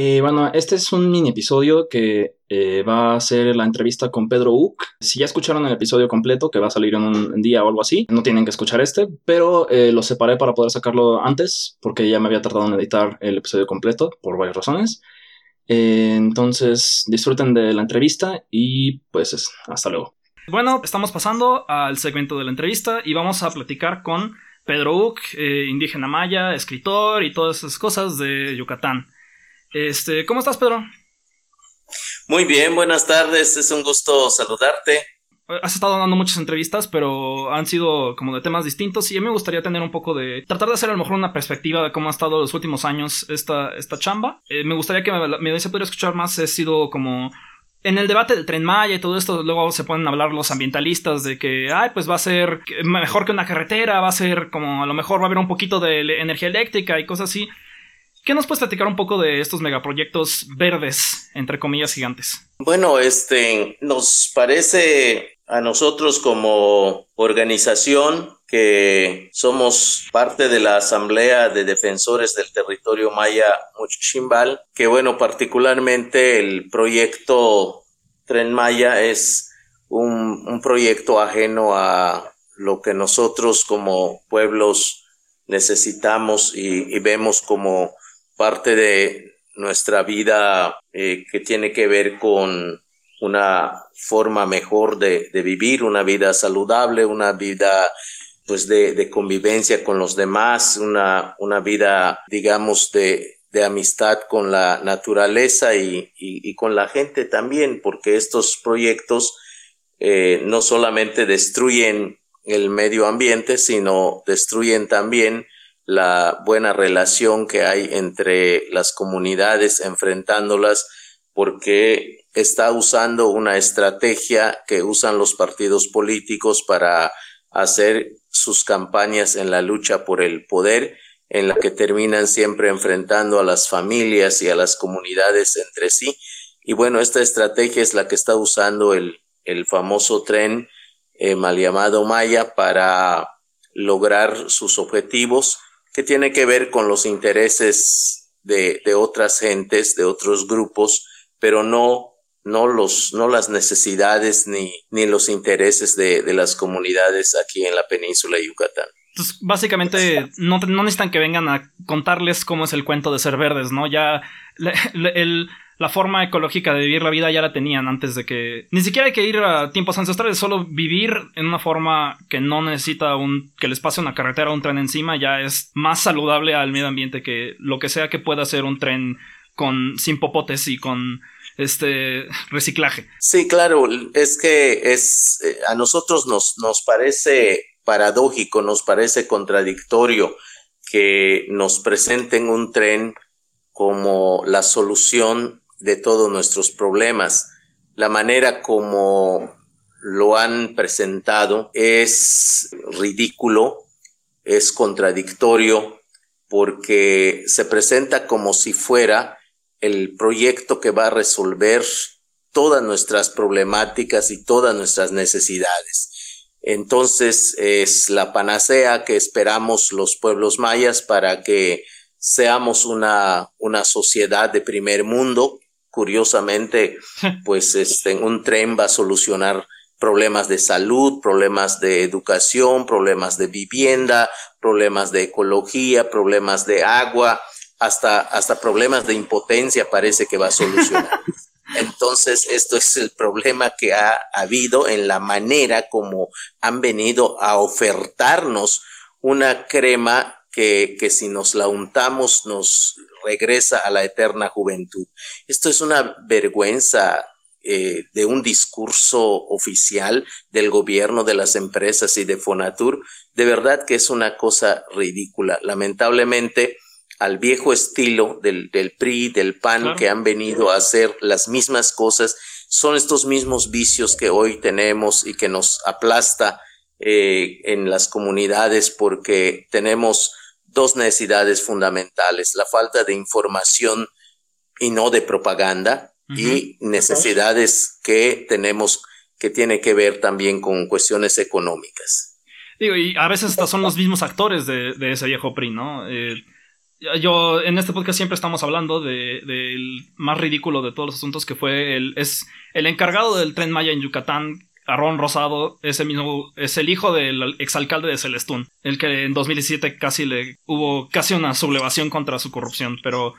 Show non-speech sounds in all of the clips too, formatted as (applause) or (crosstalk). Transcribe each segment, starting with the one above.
Eh, bueno, este es un mini episodio que eh, va a ser la entrevista con Pedro Uc. Si ya escucharon el episodio completo, que va a salir en un día o algo así, no tienen que escuchar este, pero eh, lo separé para poder sacarlo antes, porque ya me había tardado en editar el episodio completo por varias razones. entonces, disfruten de la entrevista y pues hasta luego. Bueno, estamos pasando al segmento de la entrevista y vamos a platicar con Pedro Uc, indígena maya, escritor y todas esas cosas de Yucatán. Este, ¿cómo estás, Pedro? Muy bien, buenas tardes, es un gusto saludarte. Has estado dando muchas entrevistas, pero han sido como de temas distintos y a mí me gustaría tener un poco de... tratar de hacer a lo mejor una perspectiva de cómo ha estado los últimos años esta, esta chamba. Eh, me gustaría que me, me poder escuchar más, he sido como... En el debate del tren Maya y todo esto, luego se pueden hablar los ambientalistas de que, ay, pues va a ser mejor que una carretera, va a ser como a lo mejor va a haber un poquito de energía eléctrica y cosas así. ¿Qué nos puedes platicar un poco de estos megaproyectos verdes, entre comillas gigantes? Bueno, este nos parece a nosotros como organización que somos parte de la Asamblea de Defensores del Territorio Maya Muchimbal, que bueno, particularmente el proyecto Tren Maya es un, proyecto ajeno a lo que nosotros como pueblos necesitamos y vemos como parte de nuestra vida eh, que tiene que ver con una forma mejor de, vivir, una vida saludable, una vida pues de, convivencia con los demás, una, una vida digamos de, amistad con la naturaleza y, con la gente también, porque estos proyectos eh, no solamente destruyen el medio ambiente, sino destruyen también la buena relación que hay entre las comunidades enfrentándolas porque está usando una estrategia que usan los partidos políticos para hacer sus campañas en la lucha por el poder, en la que terminan siempre enfrentando a las familias y a las comunidades entre sí. Y bueno, esta estrategia es la que está usando el, el famoso tren eh, mal llamado Maya para lograr sus objetivos que tiene que ver con los intereses de, otras gentes, de otros grupos, pero no, no, los, no las necesidades ni, ni los intereses de, las comunidades aquí en la península de Yucatán. Entonces, básicamente, no, no necesitan que vengan a contarles cómo es el cuento de ser verdes, ¿no? Ya el, la forma ecológica de vivir la vida ya la tenían antes de que... Ni siquiera hay que ir a tiempos ancestrales, solo vivir en una forma que no necesita un... que les pase una carretera o un tren encima ya es más saludable al medio ambiente que lo que sea que pueda ser un tren con sin popotes y con este reciclaje. Sí, claro, es que es eh, a nosotros nos, nos parece paradójico, nos parece contradictorio que nos presenten un tren como la solución de todos nuestros problemas. La manera como lo han presentado es ridículo, es contradictorio, porque se presenta como si fuera el proyecto que va a resolver todas nuestras problemáticas y todas nuestras necesidades. Entonces es la panacea que esperamos los pueblos mayas para que seamos una, una sociedad de primer mundo curiosamente, (laughs) pues este, un tren va a solucionar problemas de salud, problemas de educación, problemas de vivienda, problemas de ecología, problemas de agua, hasta, hasta problemas de impotencia parece que va a solucionar. (laughs) Entonces, esto es el problema que ha habido en la manera como han venido a ofertarnos una crema que, que si nos la untamos nos regresa a la eterna juventud. Esto es una vergüenza eh, de un discurso oficial del gobierno, de las empresas y de Fonatur. De verdad que es una cosa ridícula. Lamentablemente, al viejo estilo del, del PRI, del PAN, que han venido a hacer las mismas cosas, son estos mismos vicios que hoy tenemos y que nos aplasta eh, en las comunidades porque tenemos dos necesidades fundamentales, la falta de información y no de propaganda y necesidades que tenemos que tiene que ver también con cuestiones económicas. Digo, y a veces son los mismos actores de, ese viejo PRI, ¿no? Eh, yo en este podcast siempre estamos hablando del de, más ridículo de todos los asuntos que fue el, es el encargado del tren Maya en Yucatán, Arrón Rosado, ese mismo, es el hijo del exalcalde de Celestún, el que en 2017 casi le hubo casi una sublevación contra su corrupción, pero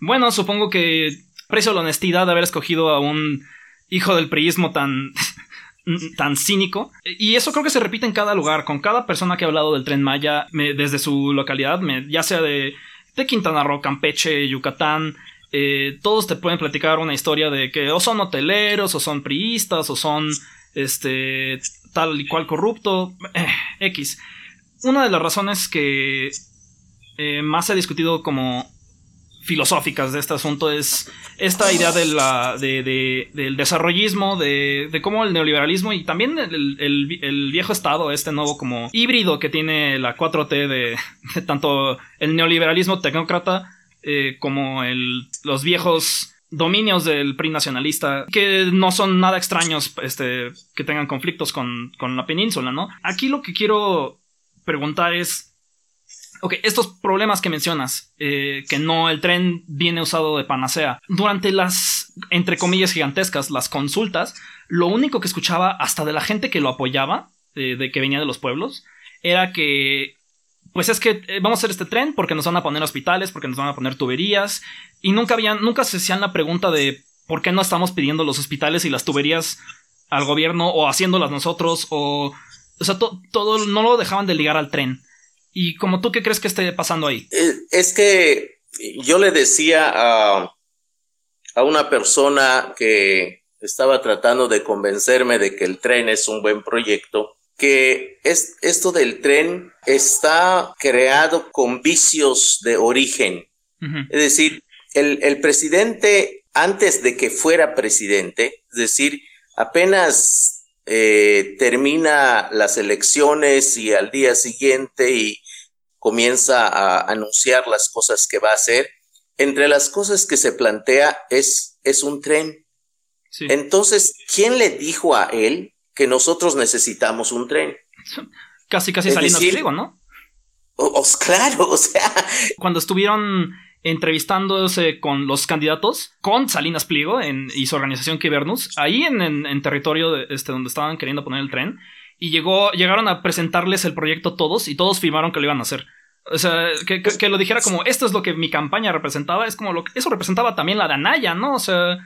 bueno, supongo que precio la honestidad de haber escogido a un hijo del priismo tan (laughs) tan cínico. Y eso creo que se repite en cada lugar, con cada persona que ha hablado del tren Maya, desde su localidad, ya sea de de Quintana Roo, Campeche, Yucatán, eh, todos te pueden platicar una historia de que o son hoteleros, o son priistas, o son este tal y cual corrupto, eh, X. Una de las razones que eh, más ha discutido como filosóficas de este asunto es esta idea de la, del desarrollismo, de, de, cómo el neoliberalismo y también el, viejo Estado, este nuevo como híbrido que tiene la 4T de, tanto el neoliberalismo tecnócrata eh, como el, los viejos dominios del PRI nacionalista, que no son nada extraños este, que tengan conflictos con, con la península, ¿no? Aquí lo que quiero preguntar es Ok, estos problemas que mencionas, eh, que no el tren viene usado de panacea, durante las, entre comillas gigantescas, las consultas, lo único que escuchaba hasta de la gente que lo apoyaba, eh, de que venía de los pueblos, era que, pues es que eh, vamos a hacer este tren porque nos van a poner hospitales, porque nos van a poner tuberías, y nunca habían, nunca se hacían la pregunta de por qué no estamos pidiendo los hospitales y las tuberías al gobierno o haciéndolas nosotros o... O sea, todo no lo dejaban de ligar al tren. ¿Y como tú qué crees que esté pasando ahí? Es que yo le decía a, a una persona que estaba tratando de convencerme de que el tren es un buen proyecto, que es, esto del tren está creado con vicios de origen. Es decir, el, el, presidente, antes de que fuera presidente, es decir, apenas eh, termina las elecciones y al día siguiente y comienza a anunciar las cosas que va a hacer. Entre las cosas que se plantea es, es un tren. Entonces, ¿quién le dijo a él que nosotros necesitamos un tren? Casi, casi Salinas Pliego, ¿no? claro, o sea. Cuando estuvieron entrevistándose con los candidatos, con Salinas Pliego en, y su organización Kibernus, ahí en, en, territorio de, este, donde estaban queriendo poner el tren, y llegó, llegaron a presentarles el proyecto todos y todos firmaron que lo iban a hacer. O sea, que, que, lo dijera como, esto es lo que mi campaña representaba, es como lo que, eso representaba también la de Anaya, ¿no? O sea,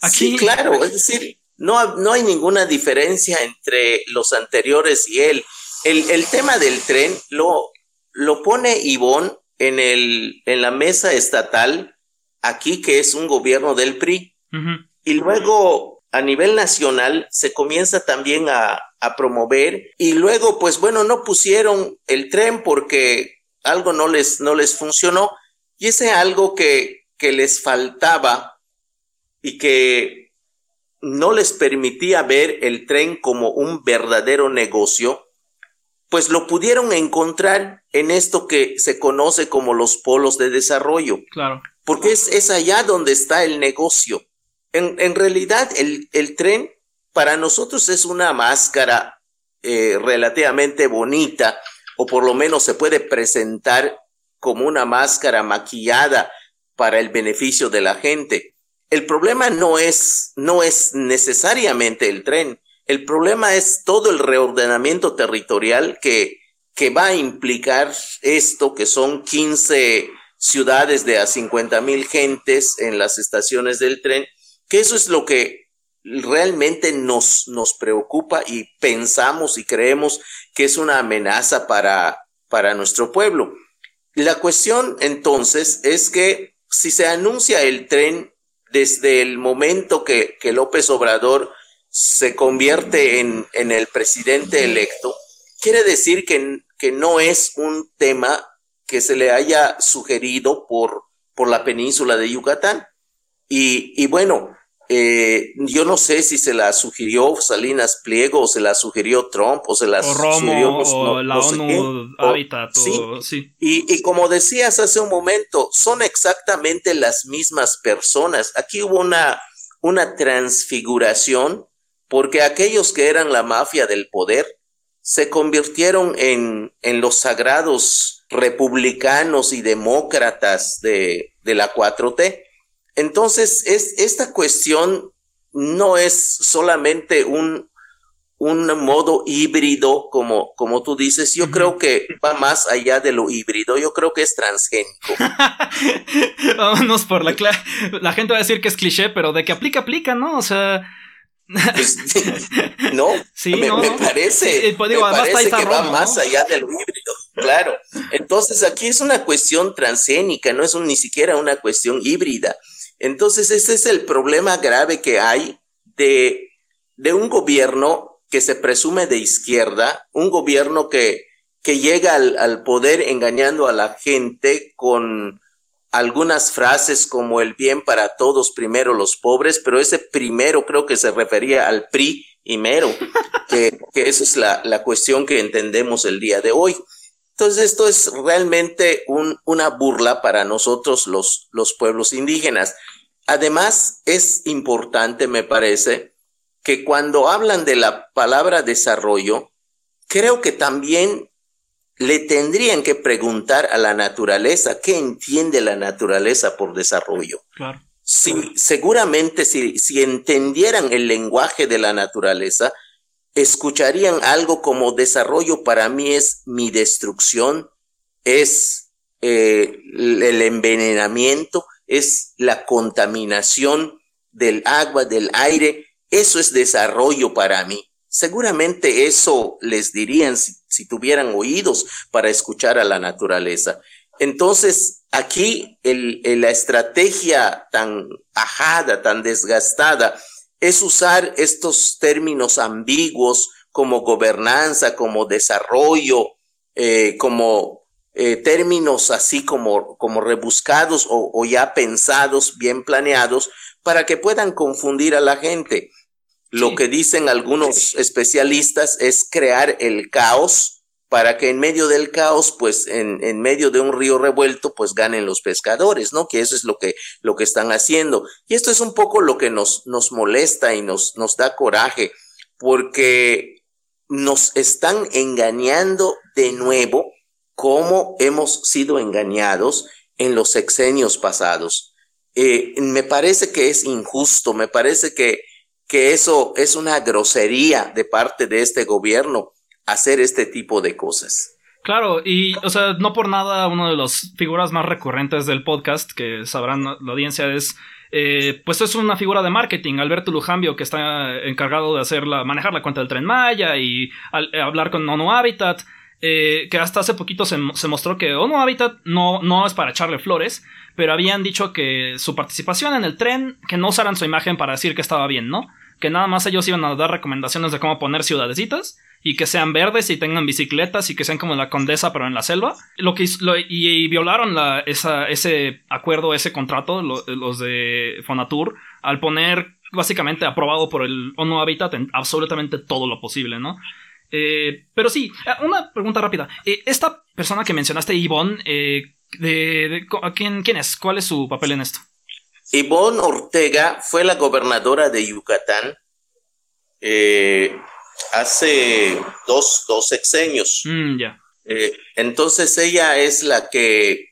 aquí... Sí, claro, es decir, no, no hay ninguna diferencia entre los anteriores y él. El, el tema del tren lo, lo pone Ivonne en, el, en la mesa estatal, aquí que es un gobierno del PRI. Y luego a nivel nacional se comienza también a, a, promover y luego pues bueno no pusieron el tren porque algo no les, no les funcionó y ese algo que, que les faltaba y que no les permitía ver el tren como un verdadero negocio pues lo pudieron encontrar en esto que se conoce como los polos de desarrollo. Claro. Porque es, es allá donde está el negocio. En, en realidad, el, el, tren para nosotros es una máscara eh, relativamente bonita, o por lo menos se puede presentar como una máscara maquillada para el beneficio de la gente. El problema no es, no es necesariamente el tren. El problema es todo el reordenamiento territorial que, que va a implicar esto, que son 15 ciudades de a 50 mil gentes en las estaciones del tren, que eso es lo que realmente nos, nos preocupa y pensamos y creemos que es una amenaza para, para nuestro pueblo. La cuestión entonces es que si se anuncia el tren desde el momento que, que López Obrador se convierte en, en el presidente electo, quiere decir que, que, no es un tema que se le haya sugerido por, por la península de Yucatán. Y, y bueno, eh, yo no sé si se la sugirió Salinas Pliego o se la sugirió Trump o se la sugirió o la ONU Habitat. sí. Y, y, como decías hace un momento, son exactamente las mismas personas. Aquí hubo una, una transfiguración porque aquellos que eran la mafia del poder se convirtieron en, en los sagrados republicanos y demócratas de, de la 4T. Entonces, es, esta cuestión no es solamente un, un modo híbrido, como, como tú dices, yo creo que va más allá de lo híbrido, yo creo que es transgénico. (laughs) Vámonos por la La gente va a decir que es cliché, pero de que aplica, aplica, ¿no? O sea... Pues, (laughs) no, sí, me, parece, pues, digo, parece que va más allá de lo híbrido, claro. Entonces aquí es una cuestión transgénica, no es ni siquiera una cuestión híbrida. Entonces ese es el problema grave que hay de, de un gobierno que se presume de izquierda, un gobierno que, que llega al, poder engañando a la gente con algunas frases como el bien para todos, primero los pobres, pero ese primero creo que se refería al PRI y mero, (laughs) que, que esa es la, la, cuestión que entendemos el día de hoy. Entonces esto es realmente un, una burla para nosotros los, los pueblos indígenas. Además, es importante, me parece, que cuando hablan de la palabra desarrollo, creo que también le tendrían que preguntar a la naturaleza qué entiende la naturaleza por desarrollo. Claro. Si, seguramente si, si entendieran el lenguaje de la naturaleza, escucharían algo como desarrollo para mí es mi destrucción, es eh, el envenenamiento, es la contaminación del agua, del aire, eso es desarrollo para mí. Seguramente eso les dirían si, tuvieran oídos para escuchar a la naturaleza. Entonces, aquí la estrategia tan ajada, tan desgastada, es usar estos términos ambiguos como gobernanza, como desarrollo, eh, como eh, términos así como, como rebuscados o ya pensados, bien planeados, para que puedan confundir a la gente. Lo que dicen algunos especialistas es crear el caos para que en medio del caos, pues en, en, medio de un río revuelto, pues ganen los pescadores, ¿no? Que eso es lo que, lo que están haciendo. Y esto es un poco lo que nos, nos molesta y nos, nos da coraje, porque nos están engañando de nuevo como hemos sido engañados en los sexenios pasados. Eh, me parece que es injusto, me parece que que eso es una grosería de parte de este gobierno hacer este tipo de cosas. Claro, y o sea, no por nada una de las figuras más recurrentes del podcast, que sabrán la audiencia, es eh, pues es una figura de marketing, Alberto Lujambio, que está encargado de hacer manejar la cuenta del tren Maya y hablar con ONU Habitat. Eh, que hasta hace poquito se, mostró que ONU Habitat no, no es para echarle flores, pero habían dicho que su participación en el tren, que no usaran su imagen para decir que estaba bien, ¿no? que nada más ellos iban a dar recomendaciones de cómo poner ciudadecitas y que sean verdes y tengan bicicletas y que sean como la condesa pero en la selva. Lo que y, violaron ese acuerdo, ese contrato, los de Fonatur, al poner básicamente aprobado por el ONU Habitat en absolutamente todo lo posible, ¿no? Eh, pero sí, eh, una pregunta rápida. Eh, esta persona que mencionaste, Yvonne, de, ¿quién, ¿quién es? ¿Cuál es su papel en esto? Ivonne Ortega fue la gobernadora de Yucatán eh, hace dos, dos sexenios. Mm, eh, entonces ella es la que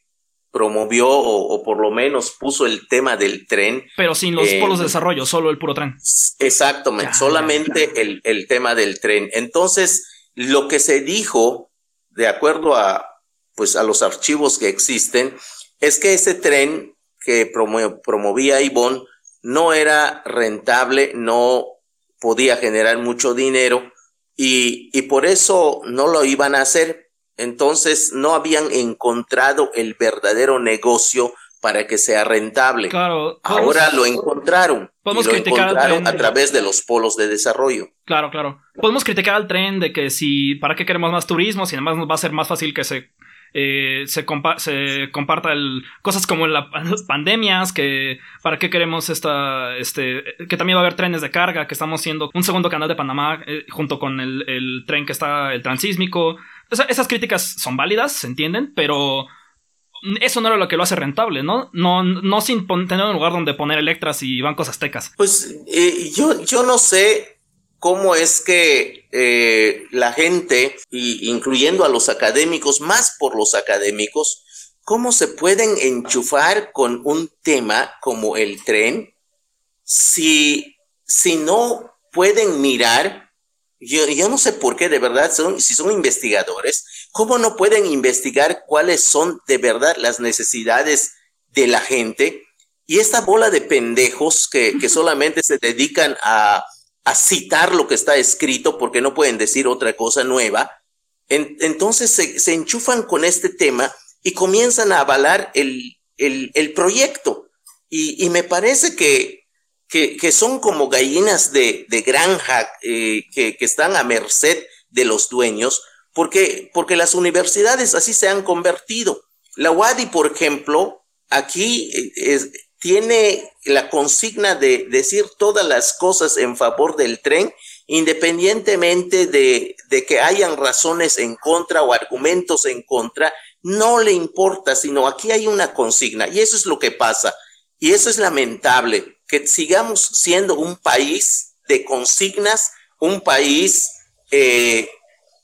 promovió o, por lo menos puso el tema del tren. Pero sin los polos de desarrollo, solo el puro tren. Exactamente, solamente El, el tema del tren. Entonces, lo que se dijo, de acuerdo a, pues, a los archivos que existen, es que ese tren que promovía Ivonne no era rentable, no podía generar mucho dinero y, y por eso no lo iban a hacer. Entonces no habían encontrado el verdadero negocio para que sea rentable. Claro, Ahora lo encontraron. Podemos y lo encontraron a través de los polos de desarrollo. Claro, claro. Podemos criticar al tren de que si para qué queremos más turismo, si además nos va a ser más fácil que se eh, se, se, comparta el, cosas como (laughs) las pandemias, que para qué queremos esta, este, que también va a haber trenes de carga, que estamos siendo un segundo canal de Panamá eh, junto con el, el, tren que está, el transísmico. Esas críticas son válidas, se entienden, pero eso no era lo que lo hace rentable, ¿no? No, no sin tener un lugar donde poner electras y bancos aztecas. Pues eh, yo, yo no sé cómo es que eh, la gente, incluyendo a los académicos, más por los académicos, cómo se pueden enchufar con un tema como el tren si, si no pueden mirar, yo, yo no sé por qué de verdad, son, si son investigadores, cómo no pueden investigar cuáles son de verdad las necesidades de la gente y esta bola de pendejos que, que solamente se dedican a a citar lo que está escrito porque no pueden decir otra cosa nueva. entonces se, enchufan con este tema y comienzan a avalar el, el, proyecto. Y, me parece que, que, son como gallinas de, de granja eh, que, que, están a merced de los dueños, porque, porque las universidades así se han convertido. La UADI, por ejemplo, aquí eh, es, tiene la consigna de decir todas las cosas en favor del tren, independientemente de, que hayan razones en contra o argumentos en contra, no le importa, sino aquí hay una consigna y eso es lo que pasa. Y eso es lamentable, que sigamos siendo un país de consignas, un país eh,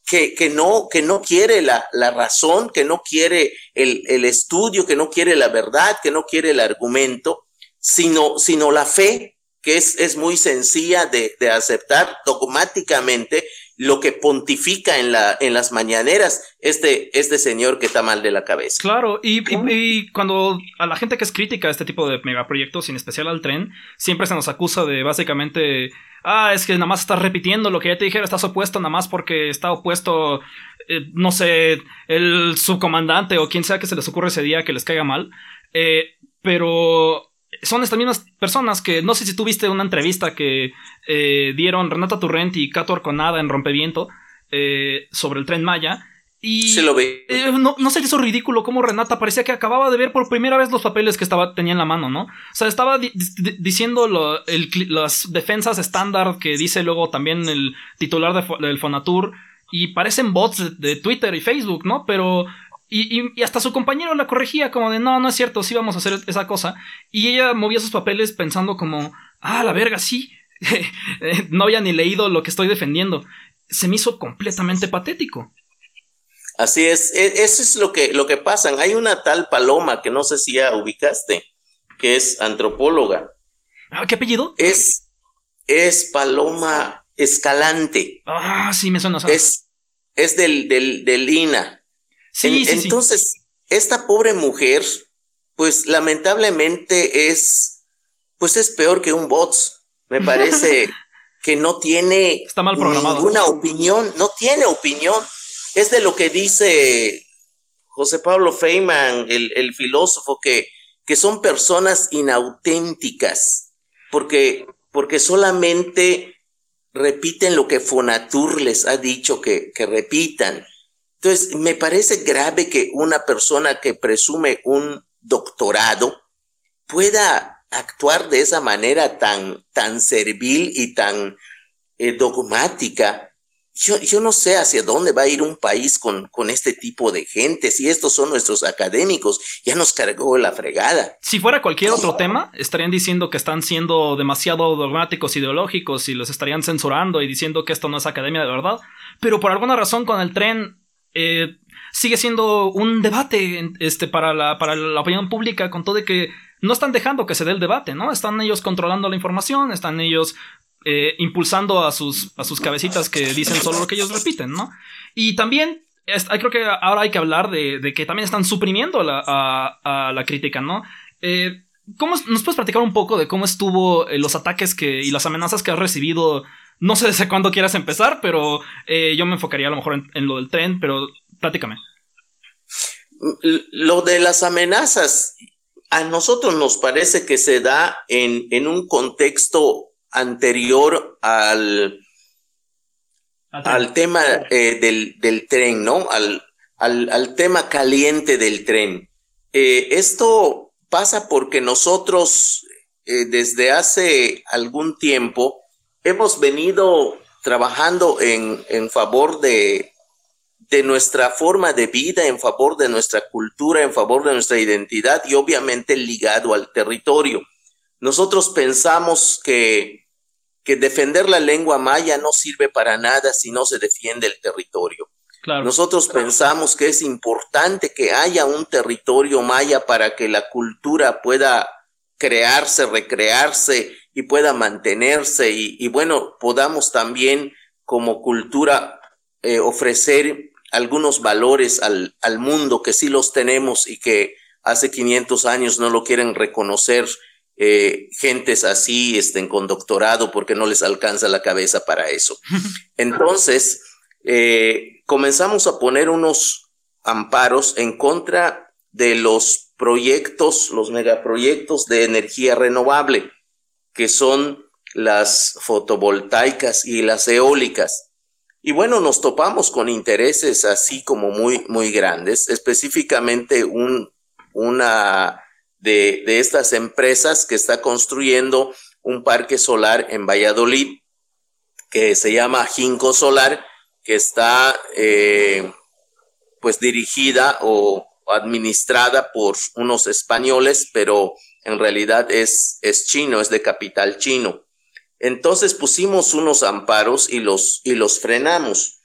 que, no, que no quiere la, razón, que no quiere el, estudio, que no quiere la verdad, que no quiere el argumento, sino, sino la fe, que es, es muy sencilla de, aceptar dogmáticamente lo que pontifica en, la, en las mañaneras este, este señor que está mal de la cabeza. Claro, y, y, cuando a la gente que es crítica a este tipo de megaproyectos, en especial al tren, siempre se nos acusa de básicamente ah, es que nada más estás repitiendo lo que ya te dijeron, estás opuesto nada más porque está opuesto, eh, no sé, el subcomandante o quien sea que se les ocurre ese día que les caiga mal. Eh, pero son estas mismas personas que no sé si tuviste una entrevista que eh, dieron Renata Turrent y Cato Arconada en Rompeviento sobre el tren Maya y Se lo ve. Eh, no, no se hizo ridículo como Renata parecía que acababa de ver por primera vez los papeles que estaba, tenía en la mano, ¿no? O sea, estaba diciendo las defensas estándar que dice luego también el titular del Fonatur y parecen bots de, Twitter y Facebook, ¿no? Pero... Y, y, hasta su compañero la corregía como de no, no es cierto, sí vamos a hacer esa cosa. Y ella movía sus papeles pensando como, ah, la verga, sí. (laughs) no había ni leído lo que estoy defendiendo. Se me hizo completamente patético. Así es, e, eso es lo que, lo que pasa. Hay una tal Paloma que no sé si ya ubicaste, que es antropóloga. Ah, ¿Qué apellido? Es, es Paloma Escalante. Ah, sí, me suena. Es, es del, del, del INA. Sí, sí, entonces, esta pobre mujer, pues lamentablemente es, pues es peor que un bots. Me parece (laughs) que no tiene Está mal programado. ninguna opinión, no tiene opinión es de lo que dice José Pablo Feynman, el, filósofo, que, que, son personas inauténticas, porque, porque solamente repiten lo que Fonatur les ha dicho que, que repitan. Entonces, me parece grave que una persona que presume un doctorado pueda actuar de esa manera tan, tan servil y tan eh, dogmática yo, no sé hacia dónde va a ir un país con, con este tipo de gente. Si estos son nuestros académicos, ya nos cargó la fregada. Si fuera cualquier otro tema, estarían diciendo que están siendo demasiado dogmáticos, ideológicos y los estarían censurando y diciendo que esto no es academia de verdad. Pero por alguna razón con el tren eh, sigue siendo un debate este, para, la, para la opinión pública con todo de que no están dejando que se dé el debate, ¿no? Están ellos controlando la información, están ellos eh, impulsando a sus, a sus cabecitas que dicen solo lo que ellos repiten, ¿no? Y también creo que ahora hay que hablar de, que también están suprimiendo a, la crítica, ¿no? Eh, ¿cómo, ¿Nos puedes platicar un poco de cómo estuvo los ataques que, y las amenazas que has recibido? No sé desde cuándo quieras empezar, pero yo me enfocaría a lo mejor en, lo del tren, pero platícame. Lo de las amenazas, a nosotros nos parece que se da en, en un contexto anterior al, al tema eh, del, tren, ¿no? Al, al, tema caliente del tren. Eh, esto pasa porque nosotros eh, desde hace algún tiempo hemos venido trabajando en, en favor de, de nuestra forma de vida, en favor de nuestra cultura, en favor de nuestra identidad y obviamente ligado al territorio. Nosotros pensamos que que defender la lengua maya no sirve para nada si no se defiende el territorio. Nosotros pensamos que es importante que haya un territorio maya para que la cultura pueda crearse, recrearse y pueda mantenerse y, bueno, podamos también como cultura eh, ofrecer algunos valores al, al, mundo que sí los tenemos y que hace 500 años no lo quieren reconocer eh, gentes así estén con doctorado porque no les alcanza la cabeza para eso. (laughs) Entonces, eh, comenzamos a poner unos amparos en contra de los proyectos, los megaproyectos de energía renovable, que son las fotovoltaicas y las eólicas. Y bueno, nos topamos con intereses así como muy, muy grandes, específicamente un, una de, estas empresas que está construyendo un parque solar en Valladolid que se llama Jinco Solar, que está eh, pues dirigida o administrada por unos españoles, pero en realidad es, es chino, es de capital chino. Entonces pusimos unos amparos y los, y los frenamos.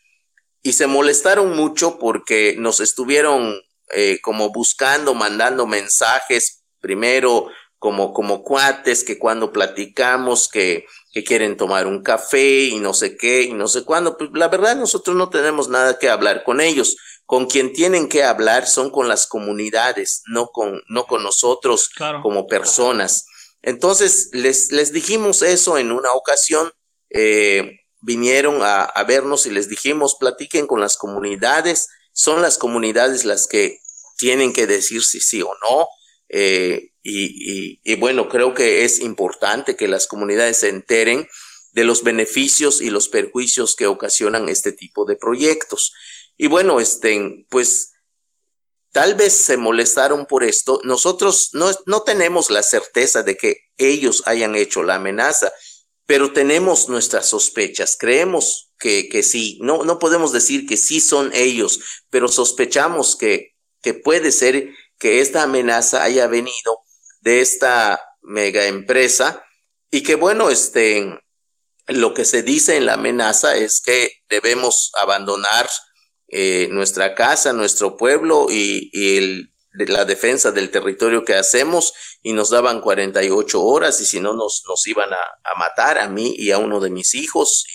Y se molestaron mucho porque nos estuvieron eh, como buscando, mandando mensajes primero como, como cuates que cuando platicamos que, que quieren tomar un café y no sé qué y no sé cuándo, pues la verdad nosotros no tenemos nada que hablar con ellos. Con quien tienen que hablar son con las comunidades, no con, no con nosotros como personas. Entonces les, les dijimos eso en una ocasión, eh, vinieron a, a vernos y les dijimos, platiquen con las comunidades, son las comunidades las que tienen que decir si sí o no, eh, y, bueno, creo que es importante que las comunidades se enteren de los beneficios y los perjuicios que ocasionan este tipo de proyectos. Y bueno, este, pues tal vez se molestaron por esto. Nosotros no, no tenemos la certeza de que ellos hayan hecho la amenaza, pero tenemos nuestras sospechas. Creemos que, que sí. No, no podemos decir que sí son ellos, pero sospechamos que, que puede ser que esta amenaza haya venido de esta mega empresa y que bueno, este, lo que se dice en la amenaza es que debemos abandonar eh, nuestra casa, nuestro pueblo y, la defensa del territorio que hacemos y nos daban 48 horas y si no nos, iban a, matar a mí y a uno de mis hijos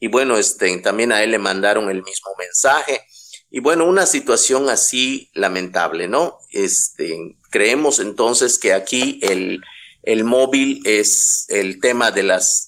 y, y bueno, este, también a él le mandaron el mismo mensaje. Y bueno, una situación así lamentable, ¿no? Este, creemos entonces que aquí el, el móvil es el tema de las,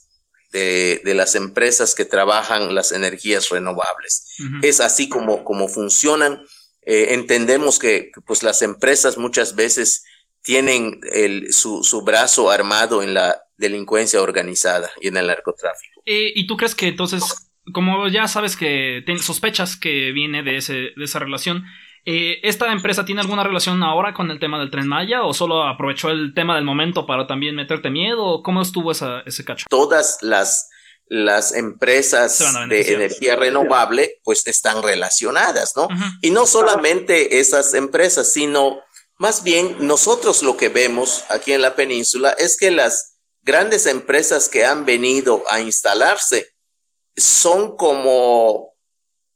de, de, las empresas que trabajan las energías renovables. Es así como, como funcionan. Eh, entendemos que pues las empresas muchas veces tienen el, su, su brazo armado en la delincuencia organizada y en el narcotráfico. Eh, ¿Y tú crees que entonces como ya sabes que sospechas que viene de, ese, de esa relación, eh, ¿esta empresa tiene alguna relación ahora con el tema del tren Maya o solo aprovechó el tema del momento para también meterte miedo? ¿Cómo estuvo esa, ese cacho? Todas las, las empresas de energía renovable pues están relacionadas, ¿no? Y no solamente esas empresas, sino más bien nosotros lo que vemos aquí en la península es que las grandes empresas que han venido a instalarse son como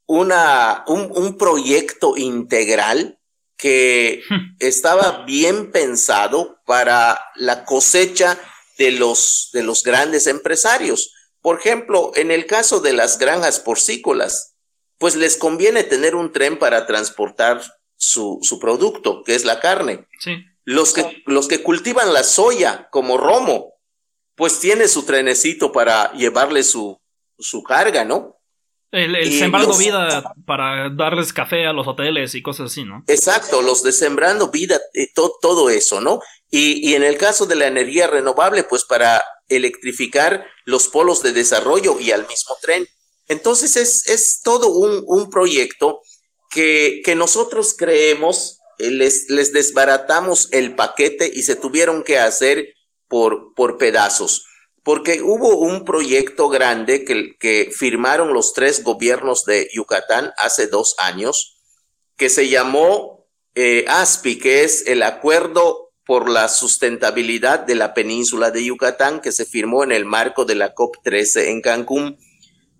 una, un, proyecto integral que hmm. estaba bien pensado para la cosecha de los, de los grandes empresarios. Por ejemplo, en el caso de las granjas porcícolas, pues les conviene tener un tren para transportar su, su producto, que es la carne. Los, que, los que cultivan la soya como Romo, pues tiene su trenecito para llevarle su, su carga, ¿no? El, sembrando vida para darles café a los hoteles y cosas así, ¿no? Exacto, los de sembrando vida, eh, todo eso, ¿no? Y, y, en el caso de la energía renovable, pues para electrificar los polos de desarrollo y al mismo tren. Entonces es, es todo un, un proyecto que, que, nosotros creemos, eh, les, les desbaratamos el paquete y se tuvieron que hacer por, por pedazos porque hubo un proyecto grande que, firmaron los tres gobiernos de Yucatán hace dos años, que se llamó eh, ASPI, que es el Acuerdo por la sustentabilidad de la península de Yucatán que se firmó en el marco de la COP13 en Cancún.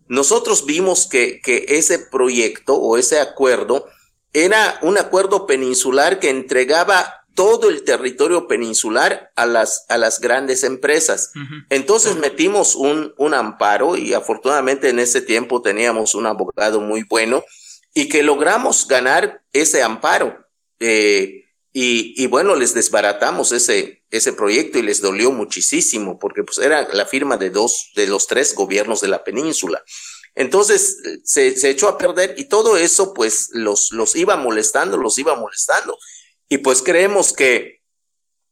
Nosotros vimos que ese proyecto o ese acuerdo era un acuerdo peninsular que entregaba todo el territorio peninsular a las, a las grandes empresas. Entonces metimos un, un amparo y afortunadamente en ese tiempo teníamos un abogado muy bueno y que logramos ganar ese amparo. Eh, y, y, bueno, les desbaratamos ese, ese proyecto y les dolió muchísimo porque pues era la firma de dos, de los tres gobiernos de la península. Entonces se, se echó a perder y todo eso pues los, los iba molestando, los iba molestando. Y pues creemos que,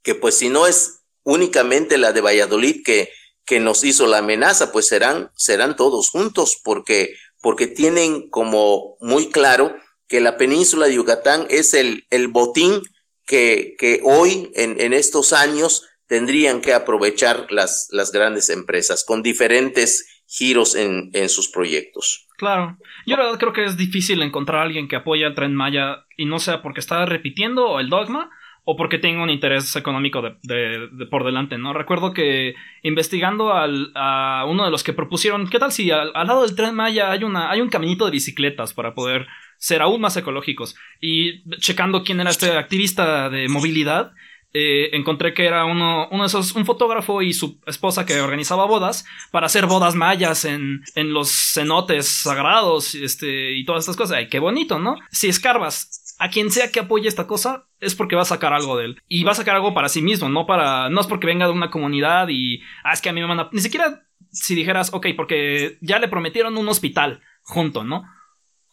que pues si no es únicamente la de Valladolid que, que nos hizo la amenaza, pues serán, serán todos juntos, porque, porque tienen como muy claro que la península de Yucatán es el, el botín que, que hoy, en, en estos años, tendrían que aprovechar las, las grandes empresas con diferentes giros en, en, sus proyectos. Claro, yo la verdad creo que es difícil encontrar a alguien que apoye al tren Maya y no sea porque está repitiendo el dogma o porque tenga un interés económico de, de, por delante, ¿no? Recuerdo que investigando al, a uno de los que propusieron, ¿qué tal si al, al, lado del tren Maya hay, una, hay un caminito de bicicletas para poder ser aún más ecológicos? Y checando quién era este activista de movilidad, eh, encontré que era uno, uno de esos, un fotógrafo y su esposa que organizaba bodas para hacer bodas mayas en, en los cenotes sagrados este, y todas estas cosas. Ay, qué bonito, ¿no? Si escarbas a quien sea que apoye esta cosa, es porque va a sacar algo de él. Y va a sacar algo para sí mismo, no para. No es porque venga de una comunidad y. Ah, es que a mí me manda. Ni siquiera si dijeras, ok, porque ya le prometieron un hospital junto, ¿no?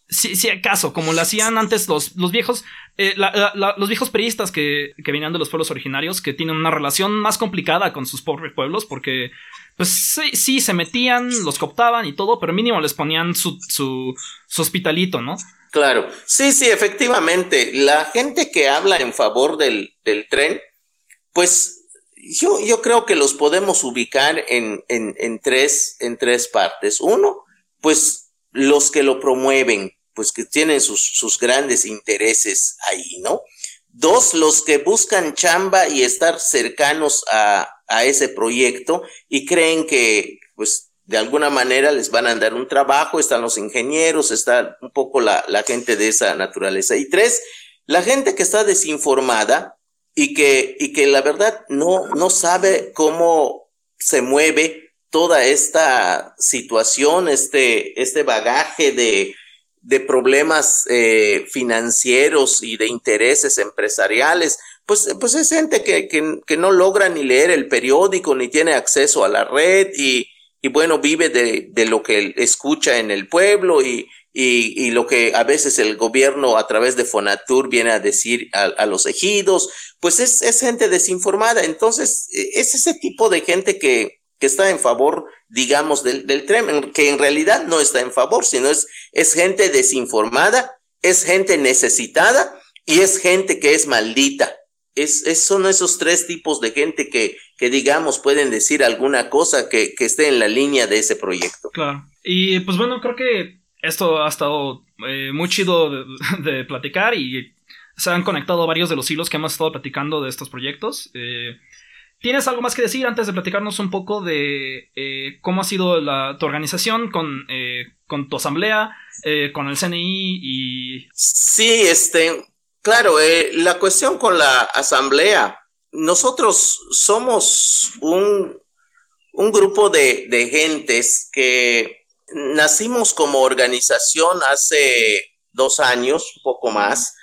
Si, si, acaso, como lo hacían antes los, los viejos, eh, la, la, los viejos periodistas que, que, venían de los pueblos originarios, que tienen una relación más complicada con sus pobres pueblos, porque, pues sí, sí, se metían, los cooptaban y todo, pero mínimo les ponían su, su, su hospitalito, ¿no? Claro, sí, sí, efectivamente, la gente que habla en favor del, del tren, pues yo, yo creo que los podemos ubicar en, en, en, tres, en tres partes. Uno, pues los que lo promueven, pues que tienen sus, sus grandes intereses ahí, ¿no? Dos, los que buscan chamba y estar cercanos a, a ese proyecto y creen que, pues, de alguna manera les van a dar un trabajo, están los ingenieros, está un poco la, la gente de esa naturaleza. Y tres, la gente que está desinformada y que, y que la verdad no, no sabe cómo se mueve toda esta situación, este, este bagaje de, de problemas eh, financieros y de intereses empresariales, pues, pues es gente que, que, no logra ni leer el periódico, ni tiene acceso a la red y, y bueno, vive de, de lo que escucha en el pueblo y, y, y, lo que a veces el gobierno a través de Fonatur viene a decir a, a los ejidos, pues es, es gente desinformada. Entonces, e, es ese tipo de gente que, que está en favor, digamos, del, del tren, que en realidad no está en favor, sino es, es gente desinformada, es gente necesitada y es gente que es maldita. Es, es, son esos tres tipos de gente que, que digamos, pueden decir alguna cosa que, que esté en la línea de ese proyecto. Claro. Y pues bueno, creo que esto ha estado eh, muy chido de, platicar y se han conectado varios de los hilos que hemos estado platicando de estos proyectos. Eh, ¿Tienes algo más que decir antes de platicarnos un poco de eh, cómo ha sido la, tu organización con, eh, con tu asamblea, eh, con el CNI y... Sí, este, claro, la cuestión con la asamblea, nosotros somos un, un grupo de, de gentes que nacimos como organización hace dos años, un poco más,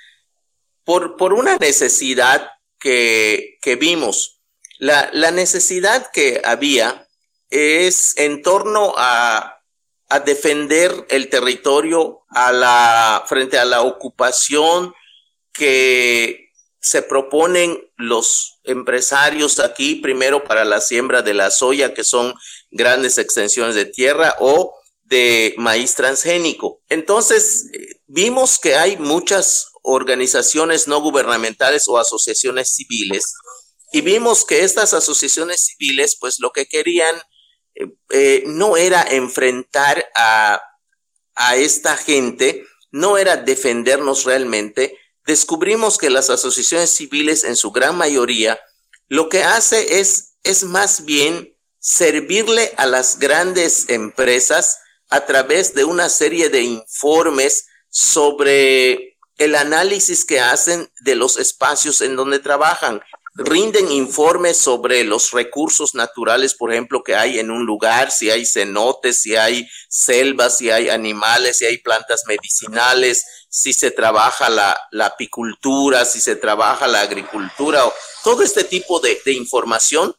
por, por una necesidad que, que vimos la, la necesidad que había es en torno a, a defender el territorio a la, frente a la ocupación que se proponen los empresarios aquí, primero para la siembra de la soya, que son grandes extensiones de tierra, o de maíz transgénico. Entonces, vimos que hay muchas organizaciones no gubernamentales o asociaciones civiles y vimos que estas asociaciones civiles, pues lo que querían eh, eh, no era enfrentar a, a esta gente, no era defendernos realmente. Descubrimos que las asociaciones civiles en su gran mayoría lo que hace es, es más bien servirle a las grandes empresas a través de una serie de informes sobre el análisis que hacen de los espacios en donde trabajan. Rinden informes sobre los recursos naturales, por ejemplo, que hay en un lugar, si hay cenotes, si hay selvas, si hay animales, si hay plantas medicinales, si se trabaja la, apicultura, si se trabaja la agricultura, todo este tipo de, información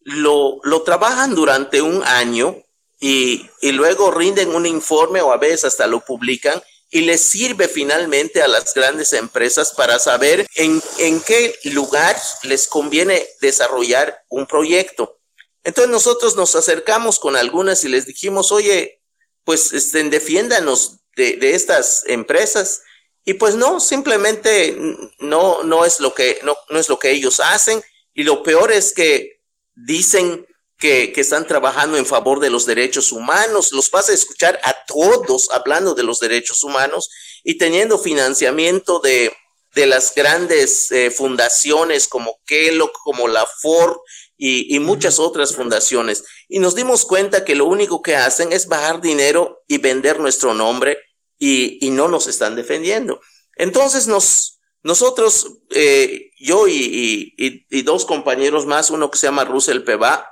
lo, lo, trabajan durante un año y, y, luego rinden un informe o a veces hasta lo publican y les sirve finalmente a las grandes empresas para saber en, en qué lugar les conviene desarrollar un proyecto. Entonces nosotros nos acercamos con algunas y les dijimos, oye, pues estén, defiéndanos de, estas empresas. Y pues no, simplemente no, no es lo que, no, no es lo que ellos hacen. Y lo peor es que dicen que, que, están trabajando en favor de los derechos humanos. Los vas a escuchar a todos hablando de los derechos humanos y teniendo financiamiento de, de las grandes eh, fundaciones como Kellogg, como la Ford y, y, muchas otras fundaciones. Y nos dimos cuenta que lo único que hacen es bajar dinero y vender nuestro nombre y, no nos están defendiendo. Entonces nos, nosotros, eh, yo y, y, dos compañeros más, uno que se llama Russell Peba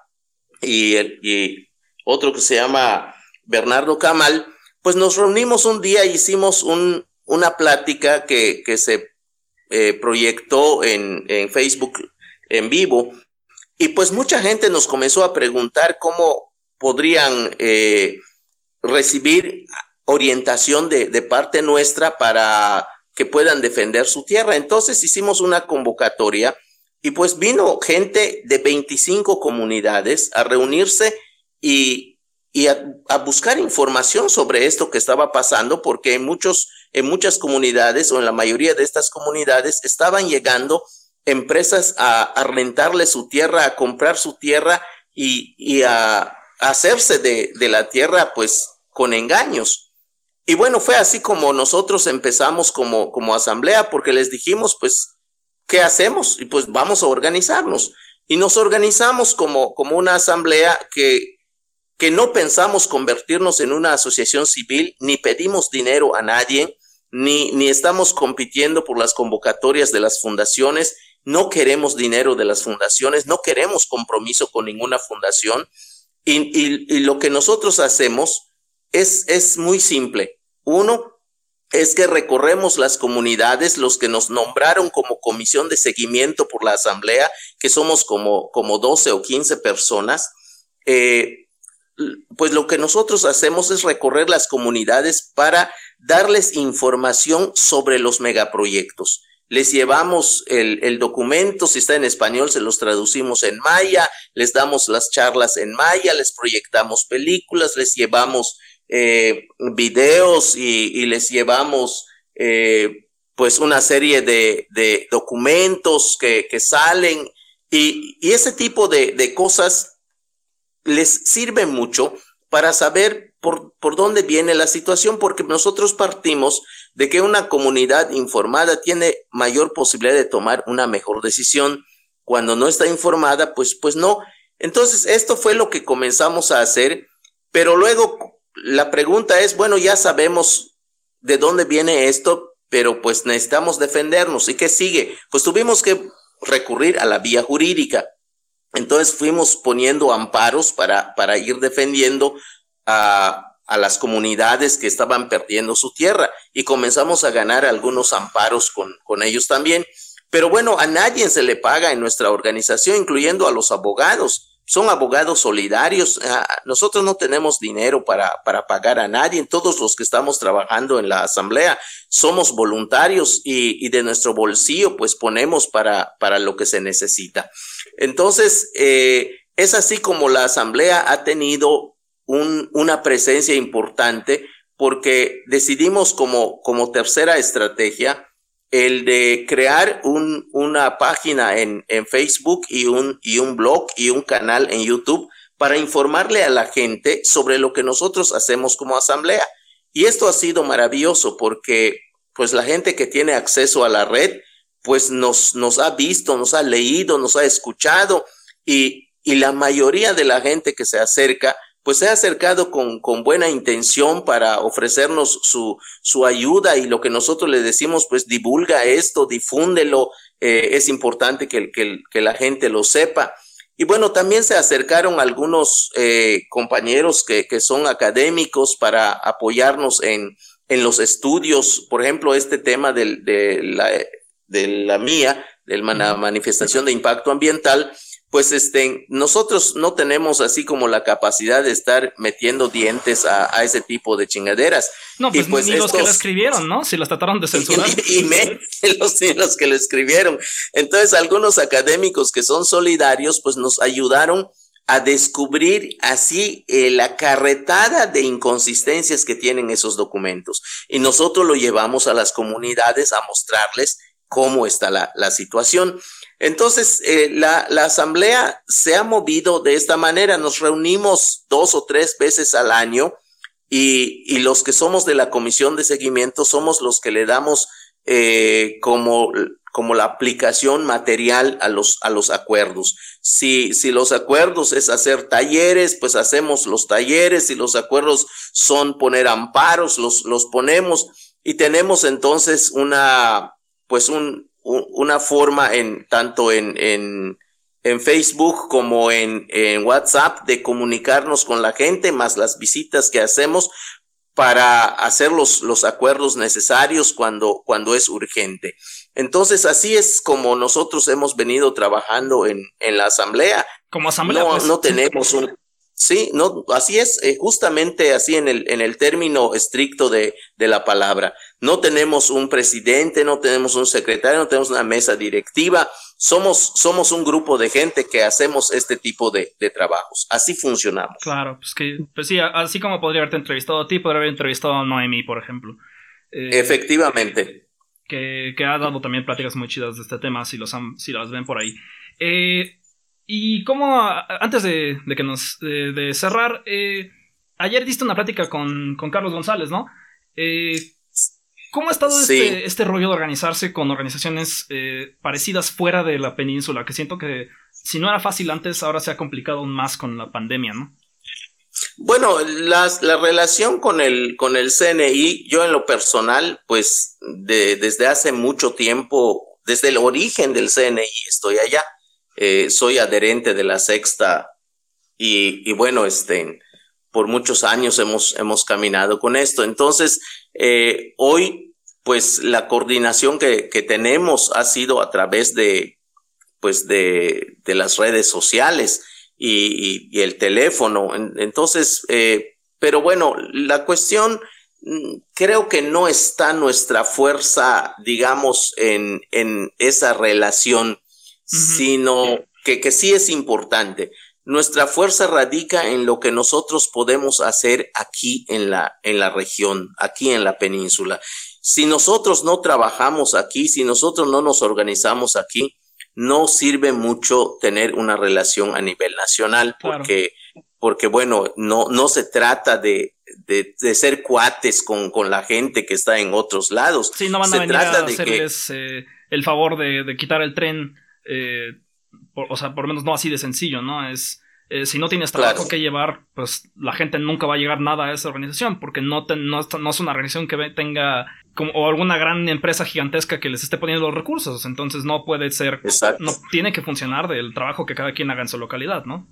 y, y otro que se llama Bernardo Camal, pues nos reunimos un día y hicimos un, una plática que, que se eh, proyectó en, en, Facebook en vivo. Y pues mucha gente nos comenzó a preguntar cómo podrían eh, recibir orientación de, de parte nuestra para que puedan defender su tierra. Entonces hicimos una convocatoria y pues vino gente de 25 comunidades a reunirse y, y a, buscar información sobre esto que estaba pasando, porque en, muchos, en muchas comunidades o en la mayoría de estas comunidades estaban llegando empresas a, rentarle su tierra, a comprar su tierra y, y a, hacerse de, de la tierra pues con engaños. Y bueno, fue así como nosotros empezamos como, como asamblea, porque les dijimos, pues, ¿qué hacemos? Y pues vamos a organizarnos. Y nos organizamos como, como una asamblea que, que no pensamos convertirnos en una asociación civil, ni pedimos dinero a nadie, ni, ni estamos compitiendo por las convocatorias de las fundaciones, no queremos dinero de las fundaciones, no queremos compromiso con ninguna fundación. Y, y, lo que nosotros hacemos es, es muy simple. Uno es que recorremos las comunidades, los que nos nombraron como comisión de seguimiento por la asamblea, que somos como, como 12 o 15 personas, eh, pues lo que nosotros hacemos es recorrer las comunidades para darles información sobre los megaproyectos. Les llevamos el, el, documento, si está en español, se los traducimos en maya, les damos las charlas en maya, les proyectamos películas, les llevamos eh, videos y, les llevamos eh, pues una serie de, documentos que, salen y, ese tipo de, cosas les sirve mucho para saber por, por dónde viene la situación, porque nosotros partimos de que una comunidad informada tiene mayor posibilidad de tomar una mejor decisión. Cuando no está informada, pues, pues no. Entonces, esto fue lo que comenzamos a hacer, pero luego la pregunta es, bueno, ya sabemos de dónde viene esto, pero pues necesitamos defendernos. ¿Y qué sigue? Pues tuvimos que recurrir a la vía jurídica. Entonces fuimos poniendo amparos para, para ir defendiendo a, a las comunidades que estaban perdiendo su tierra y comenzamos a ganar algunos amparos con, con ellos también. Pero bueno, a nadie se le paga en nuestra organización, incluyendo a los abogados son abogados solidarios. Ah, nosotros no tenemos dinero para, para pagar a nadie. Todos los que estamos trabajando en la asamblea somos voluntarios y, de nuestro bolsillo pues ponemos para, para lo que se necesita. Entonces, eh, es así como la asamblea ha tenido un, una presencia importante porque decidimos como, como tercera estrategia el de crear un, una página en, en, Facebook y un, y un blog y un canal en YouTube para informarle a la gente sobre lo que nosotros hacemos como asamblea. Y esto ha sido maravilloso porque pues la gente que tiene acceso a la red pues nos, nos ha visto, nos ha leído, nos ha escuchado y, y la mayoría de la gente que se acerca, pues se ha acercado con, con buena intención para ofrecernos su, su ayuda y lo que nosotros le decimos, pues divulga esto, difúndelo, eh, es importante que, que, que, la gente lo sepa. Y bueno, también se acercaron algunos eh, compañeros que, que, son académicos para apoyarnos en, en los estudios, por ejemplo, este tema del, de, la, de la mía, de la manifestación de impacto ambiental, pues este, nosotros no tenemos así como la capacidad de estar metiendo dientes a, a ese tipo de chingaderas. No, pues, pues ni los que lo escribieron, ¿no? Si las trataron de (laughs) censurar. Y, me, (laughs) los, los que lo escribieron. Entonces, algunos académicos que son solidarios, pues nos ayudaron a descubrir así eh, la carretada de inconsistencias que tienen esos documentos. Y nosotros lo llevamos a las comunidades a mostrarles cómo está la, la situación. Entonces, eh, la, la, asamblea se ha movido de esta manera. Nos reunimos dos o tres veces al año y, y los que somos de la comisión de seguimiento somos los que le damos eh, como, como la aplicación material a los, a los acuerdos. Si, si los acuerdos es hacer talleres, pues hacemos los talleres. Si los acuerdos son poner amparos, los, los ponemos y tenemos entonces una, pues un, una forma en tanto en, en, en Facebook como en, en, WhatsApp de comunicarnos con la gente, más las visitas que hacemos para hacer los, los acuerdos necesarios cuando, cuando es urgente. Entonces, así es como nosotros hemos venido trabajando en, en la asamblea. Como asamblea. No, pues. no tenemos un, Sí, no, así es, eh, justamente así en el, en el término estricto de, de, la palabra. No tenemos un presidente, no tenemos un secretario, no tenemos una mesa directiva. Somos, somos un grupo de gente que hacemos este tipo de, de trabajos. Así funcionamos. Claro, pues que, pues sí, así como podría haberte entrevistado a ti, podría haber entrevistado a Noemi, por ejemplo. Eh, Efectivamente. Que, que, ha dado también pláticas muy chidas de este tema, si, los si las ven por ahí. Eh, y como antes de, que nos de, cerrar, eh, ayer diste una plática con, con Carlos González, ¿no? Eh, ¿Cómo ha estado este, este, rollo de organizarse con organizaciones eh, parecidas fuera de la península? Que siento que si no era fácil antes, ahora se ha complicado aún más con la pandemia, ¿no? Bueno, las, la relación con el, con el CNI, yo en lo personal, pues de, desde hace mucho tiempo, desde el origen del CNI estoy allá. Eh, soy adherente de la sexta y, bueno, este, por muchos años hemos, hemos caminado con esto. Entonces, eh, hoy, pues la coordinación que, que, tenemos ha sido a través de, pues de, de las redes sociales y, el teléfono. Entonces, eh, pero bueno, la cuestión mm, creo que no está nuestra fuerza, digamos, en, en esa relación sino que, que sí es importante. Nuestra fuerza radica en lo que nosotros podemos hacer aquí en la, en la región, aquí en la península. Si nosotros no trabajamos aquí, si nosotros no nos organizamos aquí, no sirve mucho tener una relación a nivel nacional, porque, porque bueno, no, no se trata de, de, de ser cuates con, con, la gente que está en otros lados. Sí, no van a venir a hacerles eh, el favor de, de, quitar el tren eh, o sea, por lo menos no así de sencillo, ¿no? Es, eh, si no tienes trabajo que llevar, pues la gente nunca va a llegar nada a esa organización, porque no, no, es una organización que tenga como, o alguna gran empresa gigantesca que les esté poniendo los recursos, entonces no puede ser, no tiene que funcionar del trabajo que cada quien haga en su localidad, ¿no?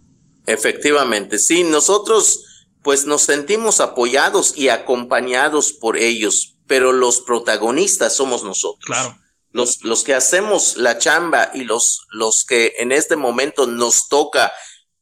Efectivamente, sí, nosotros pues nos sentimos apoyados y acompañados por ellos, pero los protagonistas somos nosotros. Claro los, los que hacemos la chamba y los, los que en este momento nos toca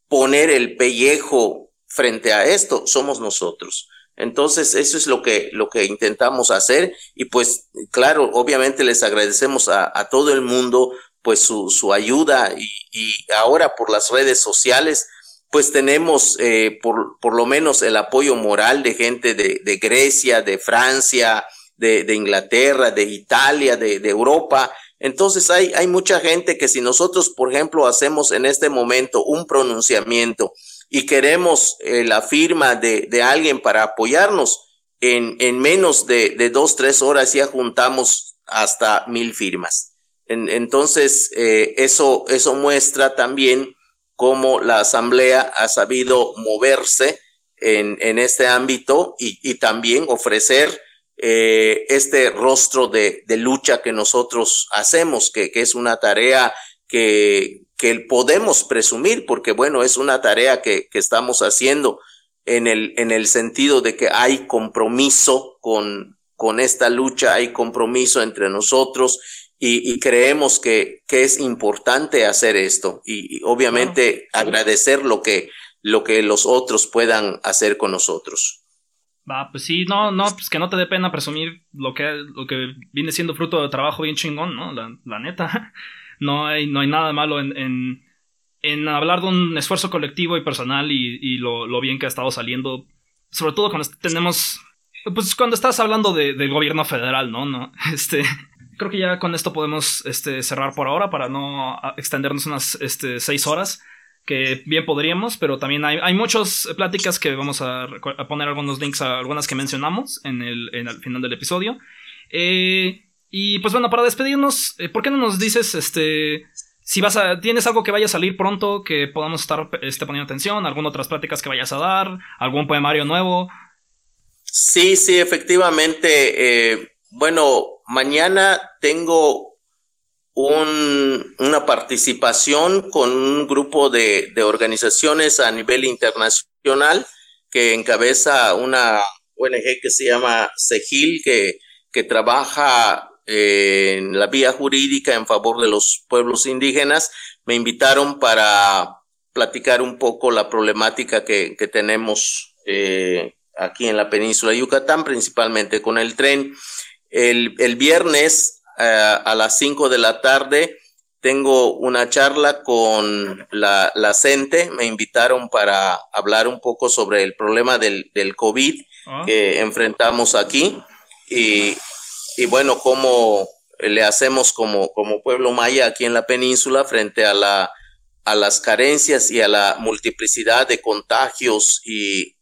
poner el pellejo frente a esto, somos nosotros. Entonces, eso es lo que, lo que intentamos hacer y pues, claro, obviamente les agradecemos a, a todo el mundo pues su, su ayuda y, y, ahora por las redes sociales pues tenemos eh, por, por lo menos el apoyo moral de gente de, de Grecia, de Francia, de, de Inglaterra, de Italia, de, de Europa. Entonces hay, hay mucha gente que si nosotros, por ejemplo, hacemos en este momento un pronunciamiento y queremos eh, la firma de, de, alguien para apoyarnos, en, en menos de, de, dos, tres horas ya juntamos hasta mil firmas. entonces, eh, eso, eso muestra también cómo la Asamblea ha sabido moverse en, en este ámbito y, y también ofrecer eh, este rostro de, de, lucha que nosotros hacemos, que, que es una tarea que, que, podemos presumir, porque bueno, es una tarea que, que estamos haciendo en el, en el sentido de que hay compromiso con, con esta lucha, hay compromiso entre nosotros y, creemos que, que, es importante hacer esto y, obviamente agradecer lo que, lo que los otros puedan hacer con nosotros. Va, pues sí, no, no, pues que no te dé pena presumir lo que, lo que viene siendo fruto de trabajo bien chingón, ¿no? La, neta. (laughs) No hay, no hay nada malo en, en, en, hablar de un esfuerzo colectivo y personal y, y lo, lo, bien que ha estado saliendo. Sobre todo cuando tenemos. Pues cuando estás hablando de, del gobierno federal, ¿no? no (laughs) este creo que ya con esto podemos este, cerrar por ahora para no extendernos unas este, seis horas, que bien podríamos, pero también hay, hay muchas pláticas que vamos a, poner algunos links a algunas que mencionamos en el, en el final del episodio. Eh, y pues bueno, para despedirnos, eh, ¿por qué no nos dices este si vas a tienes algo que vaya a salir pronto que podamos estar este, poniendo atención, algunas otras pláticas que vayas a dar, algún poemario nuevo? Sí, sí, efectivamente. Eh, bueno, mañana tengo un, una participación con un grupo de, organizaciones a nivel internacional que encabeza una ONG que se llama SEGIL, que, que trabaja en la vía jurídica en favor de los pueblos indígenas. Me invitaron para platicar un poco la problemática que, que tenemos eh, aquí en la península de Yucatán, principalmente con el tren. El, el viernes eh, a las 5 de la tarde tengo una charla con la, la CENTE. Me invitaron para hablar un poco sobre el problema del, del COVID ah. que enfrentamos aquí y, y bueno, cómo le hacemos como, como pueblo maya aquí en la península frente a, la, a las carencias y a la multiplicidad de contagios y,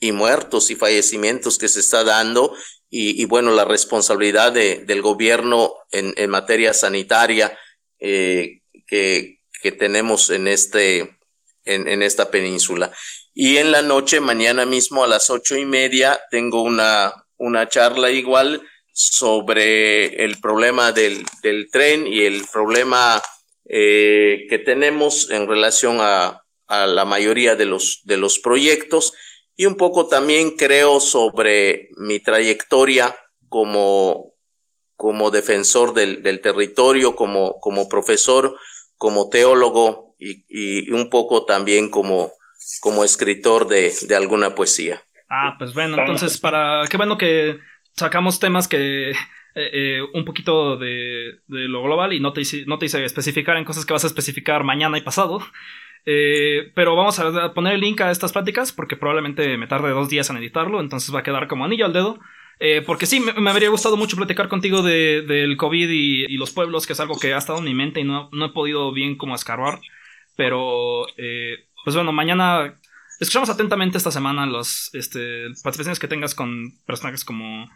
y muertos y fallecimientos que se está dando y, bueno, la responsabilidad de, del gobierno en, materia sanitaria eh, que, tenemos en, este, en, esta península. Y en la noche, mañana mismo a las ocho y media, tengo una, una charla igual sobre el problema del, del tren y el problema eh, que tenemos en relación a, a la mayoría de los, de los proyectos y un poco también creo sobre mi trayectoria como, como defensor del, del territorio, como, como profesor, como teólogo y, y, un poco también como, como escritor de, de alguna poesía. Ah, pues bueno, entonces para qué bueno que sacamos temas que eh, eh, un poquito de, de, lo global y no te, hice, no te hice especificar en cosas que vas a especificar mañana y pasado. Eh, pero vamos a poner el link a estas pláticas porque probablemente me tarde dos días en editarlo, entonces va a quedar como anillo al dedo. Eh, porque sí, me, habría gustado mucho platicar contigo de, del COVID y, los pueblos, que es algo que ha estado en mi mente y no, no he podido bien como escarbar. Pero, eh, pues bueno, mañana escuchamos atentamente esta semana las este, participaciones que tengas con personajes como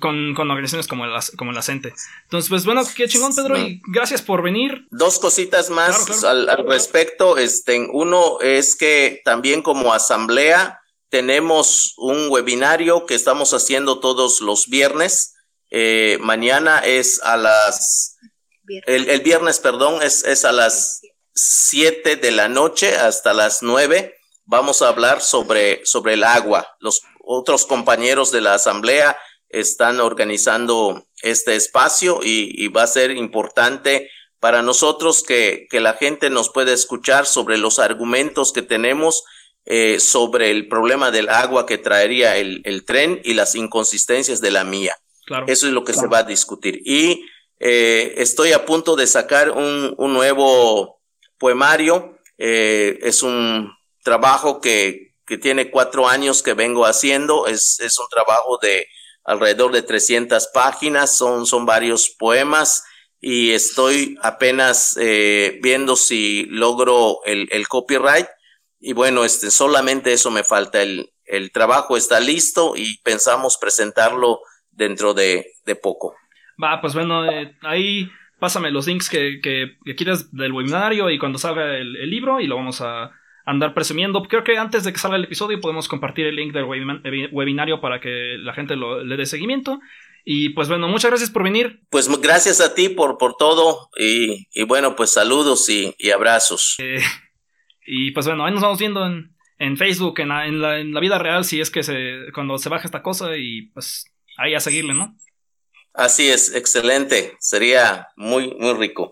con, con organizaciones como la, como la CENTE. Entonces, pues bueno, qué chingón, Pedro, y gracias por venir. Dos cositas más Al, respecto. Este, uno es que también como asamblea tenemos un webinario que estamos haciendo todos los viernes. Eh, mañana es a las... El, el, viernes, perdón, es, es a las 7 de la noche hasta las 9. Vamos a hablar sobre, sobre el agua. Los otros compañeros de la asamblea están organizando este espacio y, va a ser importante para nosotros que, que, la gente nos pueda escuchar sobre los argumentos que tenemos eh, sobre el problema del agua que traería el, el, tren y las inconsistencias de la mía. Eso es lo que se va a discutir. Y eh, estoy a punto de sacar un, un nuevo poemario. Eh, es un trabajo que, que tiene cuatro años que vengo haciendo. Es, es un trabajo de, alrededor de 300 páginas, son, son varios poemas y estoy apenas eh, viendo si logro el, el, copyright y bueno, este, solamente eso me falta, el, el trabajo está listo y pensamos presentarlo dentro de, de poco. Va, pues bueno, eh, ahí pásame los links que, que, quieres del webinario y cuando salga el, libro y lo vamos a andar presumiendo. Creo que antes de que salga el episodio podemos compartir el link del webinario para que la gente lo, le dé seguimiento. Y pues bueno, muchas gracias por venir. Pues gracias a ti por, por todo y, bueno, pues saludos y, abrazos. Eh, y pues bueno, ahí nos vamos viendo en, en Facebook, en la, en, la, en la vida real, si es que se, cuando se baja esta cosa y pues ahí a seguirle, ¿no? Así es, excelente. Sería muy, muy rico.